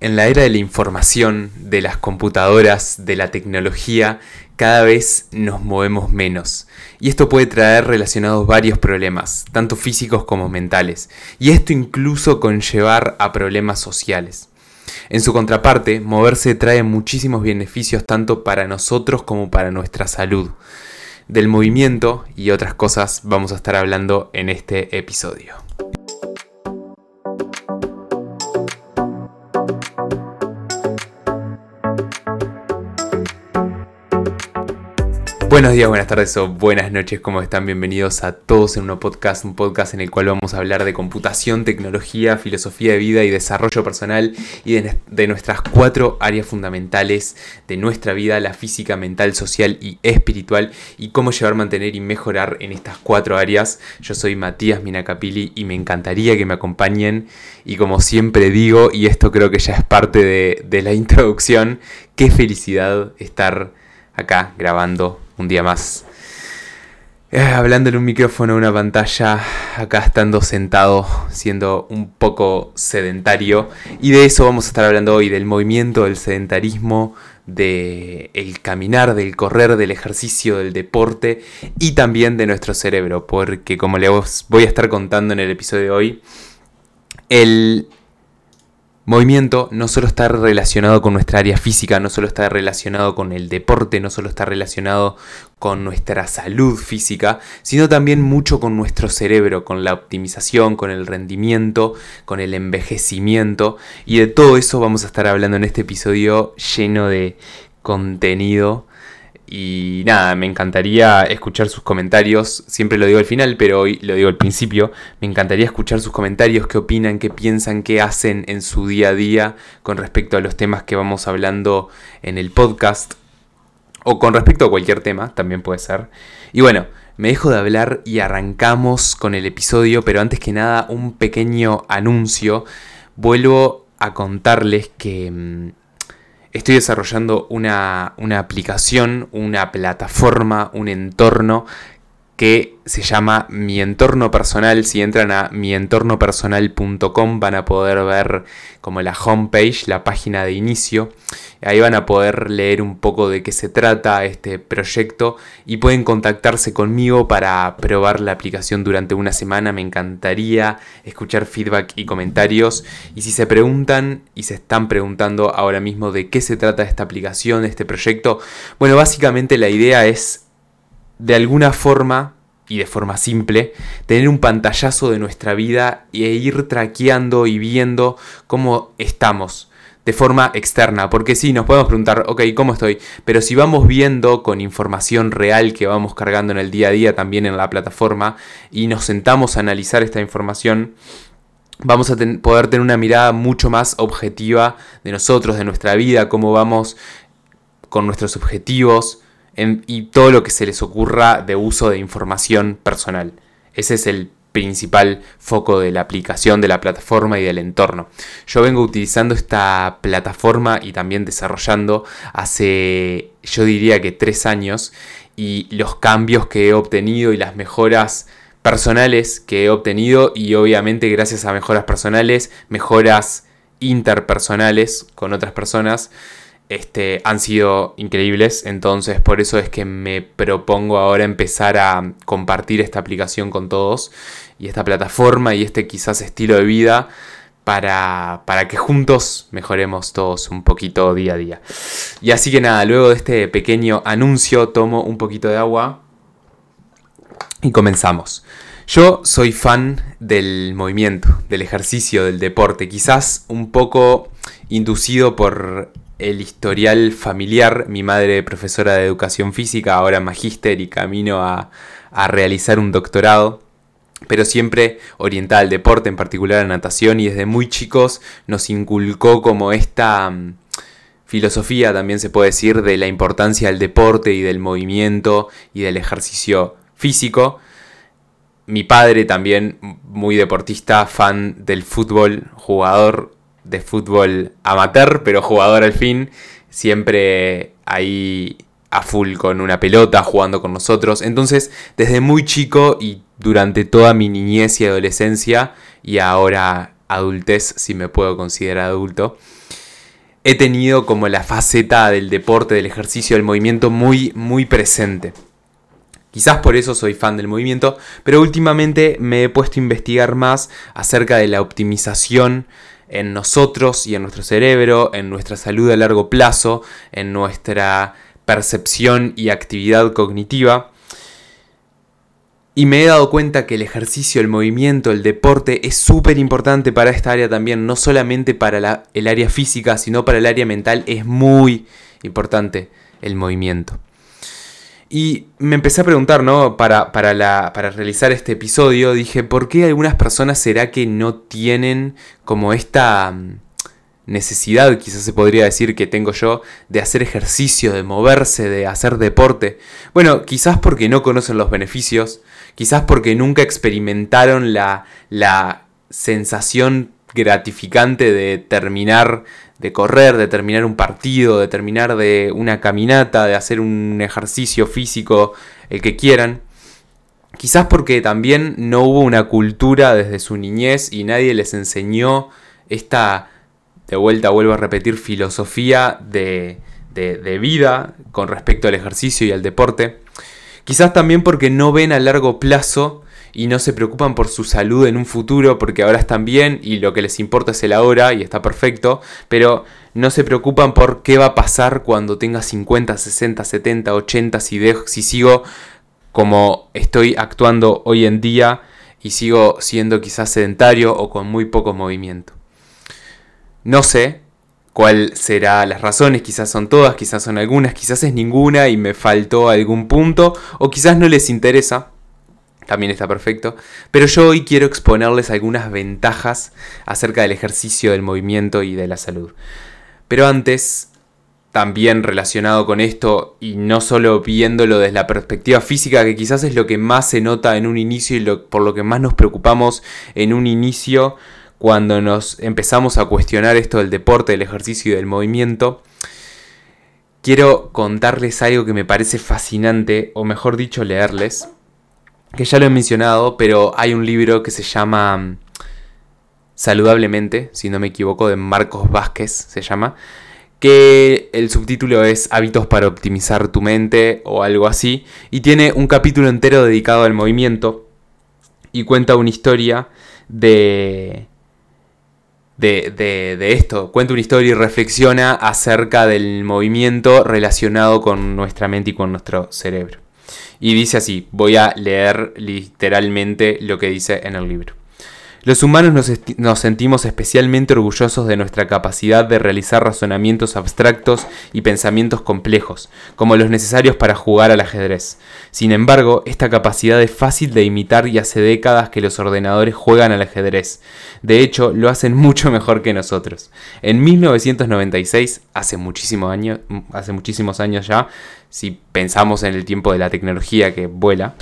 En la era de la información, de las computadoras, de la tecnología, cada vez nos movemos menos. Y esto puede traer relacionados varios problemas, tanto físicos como mentales. Y esto incluso conllevar a problemas sociales. En su contraparte, moverse trae muchísimos beneficios tanto para nosotros como para nuestra salud. Del movimiento y otras cosas vamos a estar hablando en este episodio. Buenos días, buenas tardes o buenas noches, ¿cómo están? Bienvenidos a todos en un podcast, un podcast en el cual vamos a hablar de computación, tecnología, filosofía de vida y desarrollo personal y de, nuestras cuatro áreas fundamentales de nuestra vida, la física, mental, social y espiritual y cómo llevar, mantener y mejorar en estas cuatro áreas. Yo soy Matías Minacapili y me encantaría que me acompañen y como siempre digo, y esto creo que ya es parte de la introducción, qué felicidad estar acá grabando un día más. Eh, hablando en un micrófono, una pantalla, acá estando sentado, siendo un poco sedentario. Y de eso vamos a estar hablando hoy, del movimiento, del sedentarismo, del el caminar, del correr, del ejercicio, del deporte y también de nuestro cerebro. Porque como les voy a estar contando en el episodio de hoy, el movimiento no solo está relacionado con nuestra área física, no solo está relacionado con el deporte, no solo está relacionado con nuestra salud física, sino también mucho con nuestro cerebro, con la optimización, con el rendimiento, con el envejecimiento. Y de todo eso vamos a estar hablando en este episodio lleno de contenido y nada, me encantaría escuchar sus comentarios. Siempre lo digo al final, pero hoy lo digo al principio. Me encantaría escuchar sus comentarios, qué opinan, qué piensan, qué hacen en su día a día con respecto a los temas que vamos hablando en el podcast. O con respecto a cualquier tema, también puede ser. Y bueno, me dejo de hablar y arrancamos con el episodio, pero antes que nada un pequeño anuncio. Vuelvo a contarles que mm, estoy desarrollando una, aplicación, una plataforma, un entorno que se llama Mi Entorno Personal. Si entran a mientornopersonal.com van a poder ver como la homepage, la página de inicio. Ahí van a poder leer un poco de qué se trata este proyecto y pueden contactarse conmigo para probar la aplicación durante una semana. Me encantaría escuchar feedback y comentarios. Y si se preguntan y se están preguntando ahora mismo de qué se trata esta aplicación, este proyecto, bueno, básicamente la idea es de alguna forma y de forma simple, tener un pantallazo de nuestra vida e ir traqueando y viendo cómo estamos de forma externa. Porque sí, nos podemos preguntar, ok, ¿cómo estoy? Pero si vamos viendo con información real que vamos cargando en el día a día también en la plataforma y nos sentamos a analizar esta información, vamos a poder tener una mirada mucho más objetiva de nosotros, de nuestra vida, cómo vamos con nuestros objetivos, y todo lo que se les ocurra de uso de información personal. Ese es el principal foco de la aplicación, de la plataforma y del entorno. Yo vengo utilizando esta plataforma y también desarrollando hace, yo diría que tres años, y los cambios que he obtenido y las mejoras personales que he obtenido y obviamente gracias a mejoras personales, mejoras interpersonales con otras personas, este, han sido increíbles. Entonces por eso es que me propongo ahora empezar a compartir esta aplicación con todos y esta plataforma y este quizás estilo de vida para, para que juntos mejoremos todos un poquito día a día. Y así que nada, luego de este pequeño anuncio tomo un poquito de agua y comenzamos. Yo soy fan del movimiento, del ejercicio, del deporte, quizás un poco inducido por el historial familiar, mi madre profesora de educación física, ahora magíster y camino a, realizar un doctorado, pero siempre orientada al deporte, en particular a natación, y desde muy chicos nos inculcó como esta mm, filosofía, también se puede decir, de la importancia del deporte y del movimiento y del ejercicio físico. Mi padre también, muy deportista, fan del fútbol, jugador de fútbol amateur, pero jugador al fin, siempre ahí a full con una pelota, jugando con nosotros. Entonces, desde muy chico y durante toda mi niñez y adolescencia, y ahora adultez, si me puedo considerar adulto, he tenido como la faceta del deporte, del ejercicio, del movimiento muy, muy presente. Quizás por eso soy fan del movimiento, pero últimamente me he puesto a investigar más acerca de la optimización en nosotros y en nuestro cerebro, en nuestra salud a largo plazo, en nuestra percepción y actividad cognitiva. Y me he dado cuenta que el ejercicio, el movimiento, el deporte es súper importante para esta área también, no solamente para el área física, sino para el área mental, es muy importante el movimiento. Y me empecé a preguntar, ¿no? Para, para, la, para realizar este episodio, dije, ¿por qué algunas personas será que no tienen como esta mm, necesidad, quizás se podría decir que tengo yo, de hacer ejercicio, de moverse, de hacer deporte? Bueno, quizás porque no conocen los beneficios, quizás porque nunca experimentaron la, la sensación gratificante de terminar de correr, de terminar un partido, de terminar de una caminata, de hacer un ejercicio físico, el que quieran. Quizás porque también no hubo una cultura desde su niñez y nadie les enseñó esta, de vuelta vuelvo a repetir, filosofía de, de vida con respecto al ejercicio y al deporte. Quizás también porque no ven a largo plazo y no se preocupan por su salud en un futuro porque ahora están bien y lo que les importa es el ahora y está perfecto, pero no se preocupan por qué va a pasar cuando tenga 50, 60, 70, 80, si, dejo, si sigo como estoy actuando hoy en día y sigo siendo quizás sedentario o con muy poco movimiento. No sé cuál será las razones, quizás son todas, quizás son algunas, quizás es ninguna y me faltó algún punto o quizás no les interesa también está perfecto. Pero yo hoy quiero exponerles algunas ventajas acerca del ejercicio, del movimiento y de la salud. Pero antes, también relacionado con esto, y no solo viéndolo desde la perspectiva física, que quizás es lo que más se nota en un inicio y por lo que más nos preocupamos en un inicio, cuando nos empezamos a cuestionar esto del deporte, del ejercicio y del movimiento, quiero contarles algo que me parece fascinante, o mejor dicho, leerles que ya lo he mencionado, pero hay un libro que se llama mm, Saludablemente, si no me equivoco, de Marcos Vázquez se llama, que el subtítulo es Hábitos para optimizar tu mente o algo así, y tiene un capítulo entero dedicado al movimiento y cuenta una historia de, de, de, de, esto. Cuenta una historia y reflexiona acerca del movimiento relacionado con nuestra mente y con nuestro cerebro. Y dice así, voy a leer literalmente lo que dice en el libro. Los humanos nos, sentimos especialmente orgullosos de nuestra capacidad de realizar razonamientos abstractos y pensamientos complejos, como los necesarios para jugar al ajedrez. Sin embargo, esta capacidad es fácil de imitar y hace décadas que los ordenadores juegan al ajedrez. De hecho, lo hacen mucho mejor que nosotros. En 1996, hace, muchísimo año, hace muchísimos años ya, si pensamos en el tiempo de la tecnología que vuela,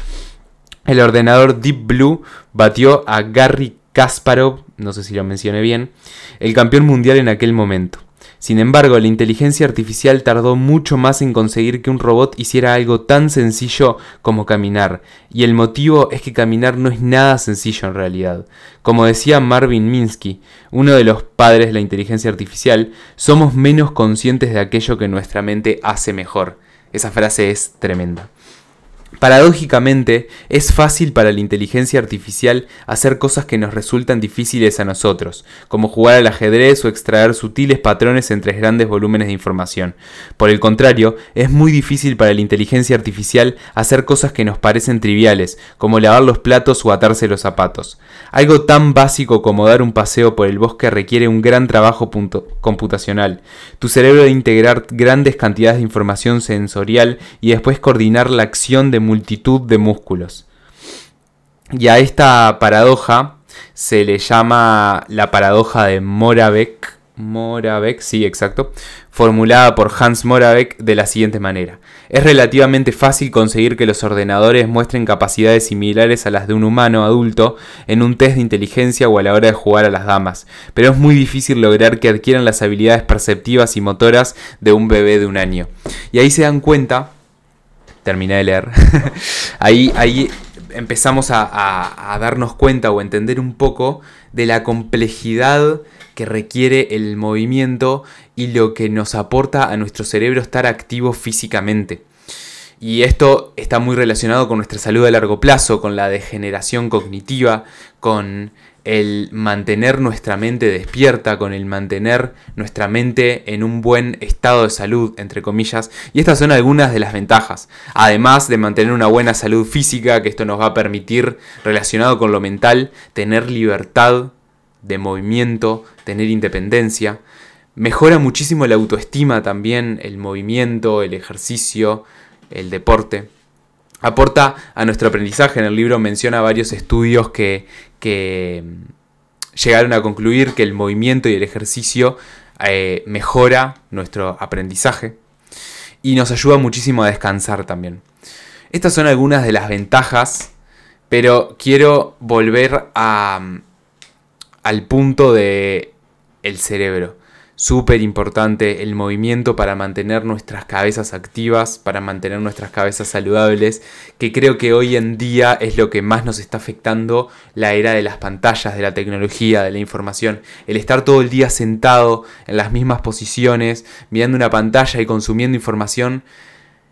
el ordenador Deep Blue batió a Garry Kasparov, no sé si lo mencioné bien, el campeón mundial en aquel momento. Sin embargo, la inteligencia artificial tardó mucho más en conseguir que un robot hiciera algo tan sencillo como caminar, y el motivo es que caminar no es nada sencillo en realidad. Como decía Marvin Minsky, uno de los padres de la inteligencia artificial, somos menos conscientes de aquello que nuestra mente hace mejor. Esa frase es tremenda. Paradójicamente, es fácil para la inteligencia artificial hacer cosas que nos resultan difíciles a nosotros, como jugar al ajedrez o extraer sutiles patrones entre grandes volúmenes de información. Por el contrario, es muy difícil para la inteligencia artificial hacer cosas que nos parecen triviales, como lavar los platos o atarse los zapatos. Algo tan básico como dar un paseo por el bosque requiere un gran trabajo computacional. Tu cerebro debe integrar grandes cantidades de información sensorial y después coordinar la acción de multitud de músculos. Y a esta paradoja se le llama la paradoja de Moravec, Moravec, sí, exacto, formulada por Hans Moravec de la siguiente manera. Es relativamente fácil conseguir que los ordenadores muestren capacidades similares a las de un humano adulto en un test de inteligencia o a la hora de jugar a las damas, pero es muy difícil lograr que adquieran las habilidades perceptivas y motoras de un bebé de un año. Y ahí se dan cuenta terminé de leer, ahí, ahí empezamos a, darnos cuenta o entender un poco de la complejidad que requiere el movimiento y lo que nos aporta a nuestro cerebro estar activo físicamente. Y esto está muy relacionado con nuestra salud a largo plazo, con la degeneración cognitiva, con el mantener nuestra mente despierta, con el mantener nuestra mente en un buen estado de salud, entre comillas. Y estas son algunas de las ventajas. Además de mantener una buena salud física, que esto nos va a permitir, relacionado con lo mental, tener libertad de movimiento, tener independencia. Mejora muchísimo la autoestima también, el movimiento, el ejercicio, el deporte aporta a nuestro aprendizaje. En el libro menciona varios estudios que, mm, llegaron a concluir que el movimiento y el ejercicio eh, mejora nuestro aprendizaje y nos ayuda muchísimo a descansar también. Estas son algunas de las ventajas, pero quiero volver a, mm, al punto de el cerebro súper importante el movimiento para mantener nuestras cabezas activas, para mantener nuestras cabezas saludables, que creo que hoy en día es lo que más nos está afectando la era de las pantallas, de la tecnología, de la información. El estar todo el día sentado en las mismas posiciones, mirando una pantalla y consumiendo información,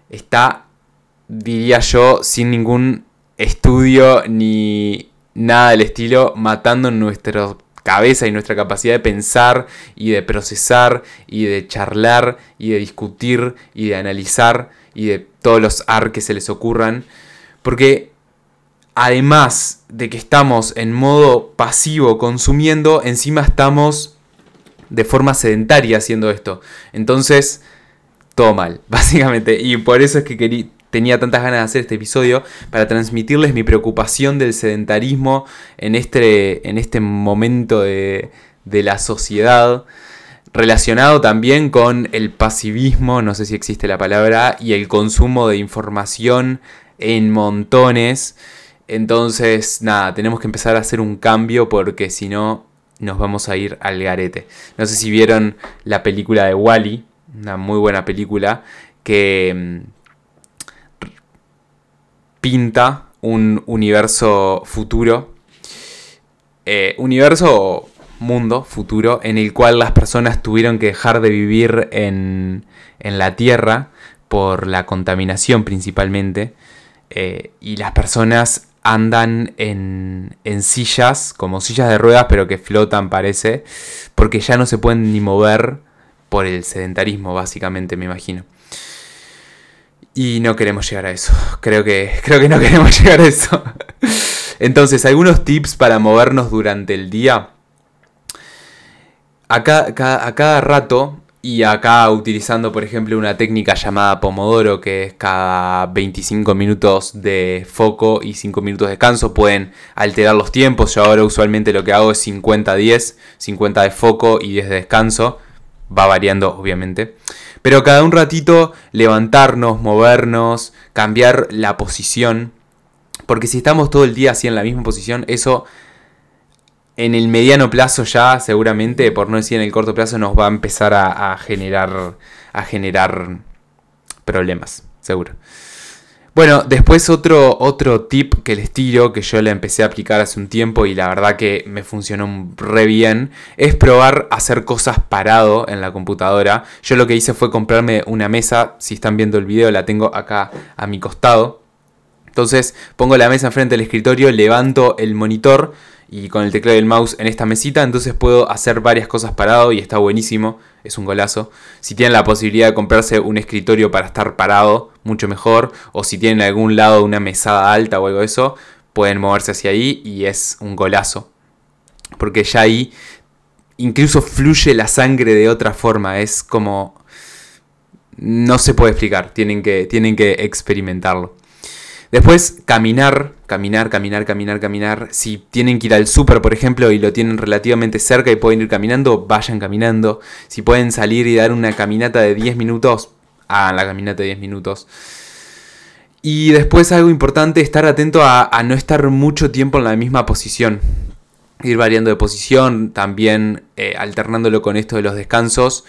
está, diría yo, sin ningún estudio ni nada del estilo, matando nuestro cabeza y nuestra capacidad de pensar y de procesar y de charlar y de discutir y de analizar y de todos los ar que se les ocurran. Porque además de que estamos en modo pasivo consumiendo, encima estamos de forma sedentaria haciendo esto. Entonces, todo mal, básicamente. Y por eso es que quería, tenía tantas ganas de hacer este episodio para transmitirles mi preocupación del sedentarismo en este, en este momento de, la sociedad relacionado también con el pasivismo, no sé si existe la palabra, y el consumo de información en montones. Entonces, nada, tenemos que empezar a hacer un cambio porque si no, nos vamos a ir al garete. No sé si vieron la película de Wally, una muy buena película, que mm, pinta un universo futuro, eh, universo mundo futuro en el cual las personas tuvieron que dejar de vivir en, en la Tierra por la contaminación principalmente eh, y las personas andan en, en, sillas, como sillas de ruedas, pero que flotan parece, porque ya no se pueden ni mover por el sedentarismo, básicamente, me imagino. Y no queremos llegar a eso. Creo que, creo que no queremos llegar a eso. Entonces, algunos tips para movernos durante el día. A cada, rato, y acá utilizando por ejemplo una técnica llamada Pomodoro, que es cada 25 minutos de foco y 5 minutos de descanso, pueden alterar los tiempos. Yo ahora usualmente lo que hago es 50-10, 50 de foco y 10 de descanso. Va variando obviamente. Pero cada un ratito levantarnos, movernos, cambiar la posición. Porque si estamos todo el día así en la misma posición, eso en el mediano plazo ya seguramente, por no decir en el corto plazo, nos va a empezar a, generar, a generar problemas, seguro. Bueno, después otro, otro tip que les tiro, que yo le empecé a aplicar hace un tiempo y la verdad que me funcionó re bien, es probar hacer cosas parado en la computadora. Yo lo que hice fue comprarme una mesa, si están viendo el video la tengo acá a mi costado. Entonces pongo la mesa enfrente del escritorio, levanto el monitor y con el teclado y el mouse en esta mesita, entonces puedo hacer varias cosas parado y está buenísimo, es un golazo. Si tienen la posibilidad de comprarse un escritorio para estar parado, mucho mejor, o si tienen algún lado una mesada alta o algo de eso, pueden moverse hacia ahí y es un golazo. Porque ya ahí incluso fluye la sangre de otra forma, es como... No se puede explicar, tienen que, tienen que experimentarlo. Después, caminar, caminar, caminar, caminar, caminar. Si tienen que ir al súper, por ejemplo, y lo tienen relativamente cerca y pueden ir caminando, vayan caminando. Si pueden salir y dar una caminata de 10 minutos, hagan la caminata de 10 minutos. Y después algo importante, estar atento a, no estar mucho tiempo en la misma posición. Ir variando de posición, también eh, alternándolo con esto de los descansos.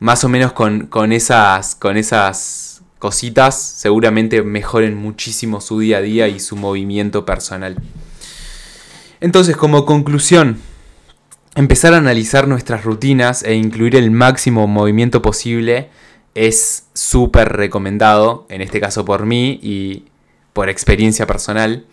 Más o menos con, con esas, con esas cositas seguramente mejoren muchísimo su día a día y su movimiento personal. Entonces, como conclusión, empezar a analizar nuestras rutinas e incluir el máximo movimiento posible es súper recomendado, en este caso por mí y por experiencia personal.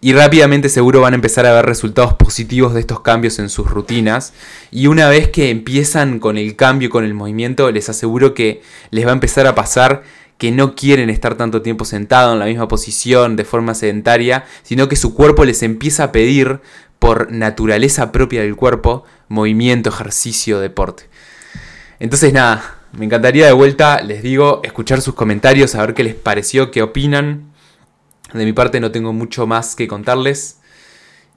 Y rápidamente seguro van a empezar a ver resultados positivos de estos cambios en sus rutinas. Y una vez que empiezan con el cambio, con el movimiento, les aseguro que les va a empezar a pasar que no quieren estar tanto tiempo sentado en la misma posición de forma sedentaria, sino que su cuerpo les empieza a pedir, por naturaleza propia del cuerpo, movimiento, ejercicio, deporte. Entonces nada, me encantaría de vuelta, les digo, escuchar sus comentarios, a ver qué les pareció, qué opinan. De mi parte no tengo mucho más que contarles.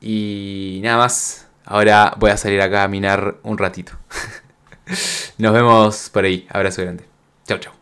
Y nada más. Ahora voy a salir acá a minar un ratito. Nos vemos por ahí. Abrazo grande. Chao, chao.